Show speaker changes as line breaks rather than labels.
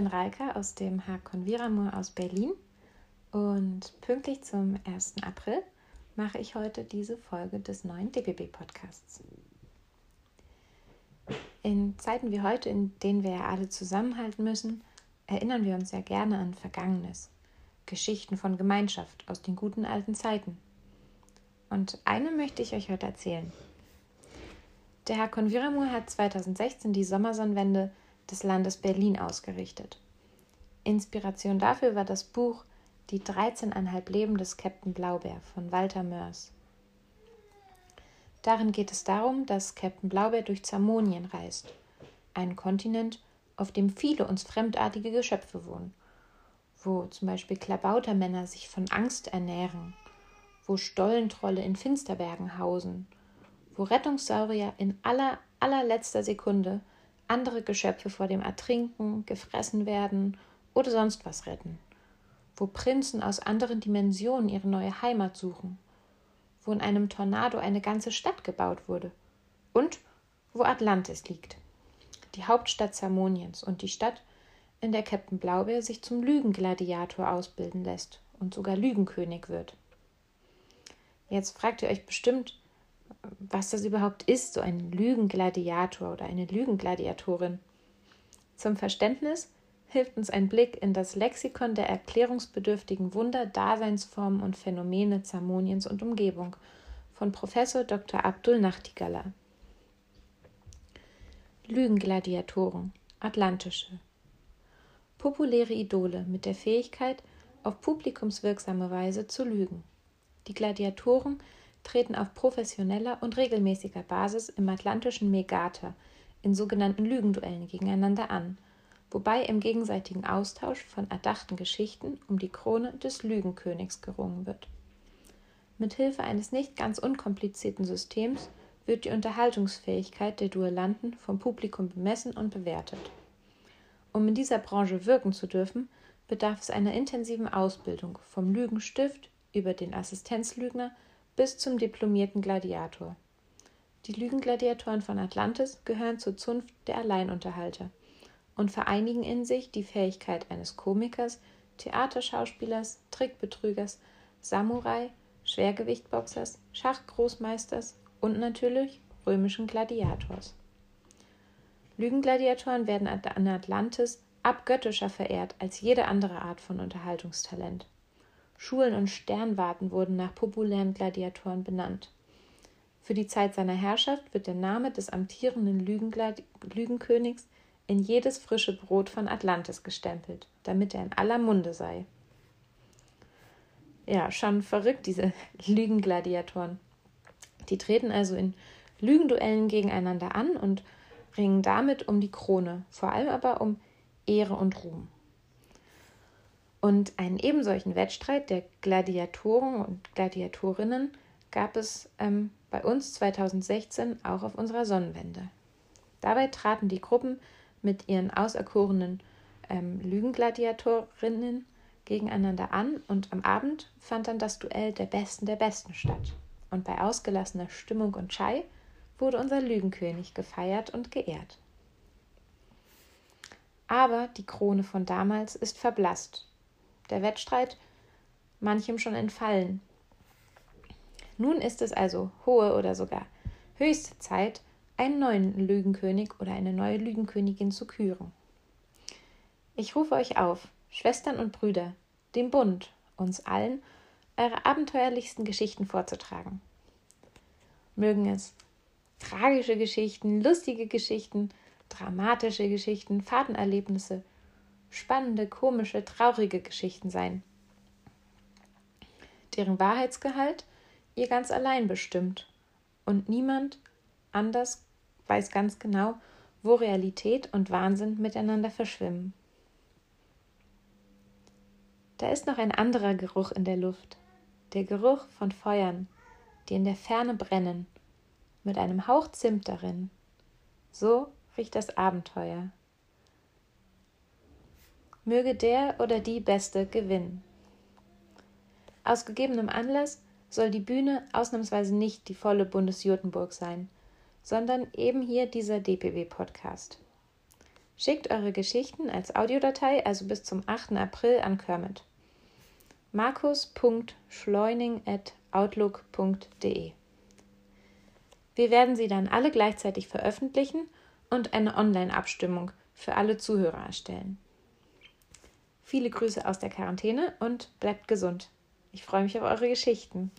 bin Reika aus dem Hakon Viramur aus Berlin und pünktlich zum 1. April mache ich heute diese Folge des neuen DBB-Podcasts. In Zeiten wie heute, in denen wir ja alle zusammenhalten müssen, erinnern wir uns ja gerne an Vergangenes, Geschichten von Gemeinschaft aus den guten alten Zeiten. Und eine möchte ich euch heute erzählen. Der Hakon Viramur hat 2016 die Sommersonnenwende des Landes Berlin ausgerichtet. Inspiration dafür war das Buch Die 13,5 Leben des Captain Blaubeer von Walter Mörs. Darin geht es darum, dass Captain Blaubeer durch Zamonien reist, einen Kontinent, auf dem viele uns fremdartige Geschöpfe wohnen, wo zum Beispiel Klabautermänner sich von Angst ernähren, wo Stollentrolle in Finsterbergen hausen, wo Rettungssaurier in aller, allerletzter Sekunde andere Geschöpfe vor dem Ertrinken, gefressen werden oder sonst was retten, wo Prinzen aus anderen Dimensionen ihre neue Heimat suchen, wo in einem Tornado eine ganze Stadt gebaut wurde. Und wo Atlantis liegt, die Hauptstadt Samoniens und die Stadt, in der Captain Blaubeer sich zum Lügengladiator ausbilden lässt und sogar Lügenkönig wird. Jetzt fragt ihr euch bestimmt, was das überhaupt ist, so ein Lügengladiator oder eine Lügengladiatorin. Zum Verständnis hilft uns ein Blick in das Lexikon der erklärungsbedürftigen Wunder, Daseinsformen und Phänomene Zamoniens und Umgebung von Professor Dr. Abdul Nachtigaller. Lügengladiatoren, atlantische. Populäre Idole mit der Fähigkeit, auf publikumswirksame Weise zu lügen. Die Gladiatoren treten auf professioneller und regelmäßiger Basis im atlantischen Megata in sogenannten Lügenduellen gegeneinander an, wobei im gegenseitigen Austausch von erdachten Geschichten um die Krone des Lügenkönigs gerungen wird. Mit Hilfe eines nicht ganz unkomplizierten Systems wird die Unterhaltungsfähigkeit der Duellanten vom Publikum bemessen und bewertet. Um in dieser Branche wirken zu dürfen, bedarf es einer intensiven Ausbildung vom Lügenstift über den Assistenzlügner bis zum diplomierten Gladiator. Die Lügengladiatoren von Atlantis gehören zur Zunft der Alleinunterhalter und vereinigen in sich die Fähigkeit eines Komikers, Theaterschauspielers, Trickbetrügers, Samurai, Schwergewichtboxers, Schachgroßmeisters und natürlich römischen Gladiators. Lügengladiatoren werden an Atlantis abgöttischer verehrt als jede andere Art von Unterhaltungstalent. Schulen und Sternwarten wurden nach populären Gladiatoren benannt. Für die Zeit seiner Herrschaft wird der Name des amtierenden Lügenkönigs in jedes frische Brot von Atlantis gestempelt, damit er in aller Munde sei. Ja, schon verrückt, diese Lügengladiatoren. Die treten also in Lügenduellen gegeneinander an und ringen damit um die Krone, vor allem aber um Ehre und Ruhm. Und einen ebensolchen Wettstreit der Gladiatoren und Gladiatorinnen gab es ähm, bei uns 2016 auch auf unserer Sonnenwende. Dabei traten die Gruppen mit ihren auserkorenen ähm, Lügengladiatorinnen gegeneinander an und am Abend fand dann das Duell der Besten der Besten statt. Und bei ausgelassener Stimmung und Chai wurde unser Lügenkönig gefeiert und geehrt. Aber die Krone von damals ist verblasst der Wettstreit manchem schon entfallen. Nun ist es also hohe oder sogar höchste Zeit, einen neuen Lügenkönig oder eine neue Lügenkönigin zu küren. Ich rufe euch auf, Schwestern und Brüder, dem Bund, uns allen, eure abenteuerlichsten Geschichten vorzutragen. Mögen es tragische Geschichten, lustige Geschichten, dramatische Geschichten, Fahrtenerlebnisse, spannende, komische, traurige Geschichten sein, deren Wahrheitsgehalt ihr ganz allein bestimmt und niemand anders weiß ganz genau, wo Realität und Wahnsinn miteinander verschwimmen. Da ist noch ein anderer Geruch in der Luft, der Geruch von Feuern, die in der Ferne brennen, mit einem Hauch Zimt darin. So riecht das Abenteuer möge der oder die Beste gewinnen. Aus gegebenem Anlass soll die Bühne ausnahmsweise nicht die volle Bundesjurtenburg sein, sondern eben hier dieser DPW-Podcast. Schickt eure Geschichten als Audiodatei also bis zum 8. April an Kermit. markus.schleuning.outlook.de Wir werden sie dann alle gleichzeitig veröffentlichen und eine Online-Abstimmung für alle Zuhörer erstellen. Viele Grüße aus der Quarantäne und bleibt gesund. Ich freue mich auf eure Geschichten.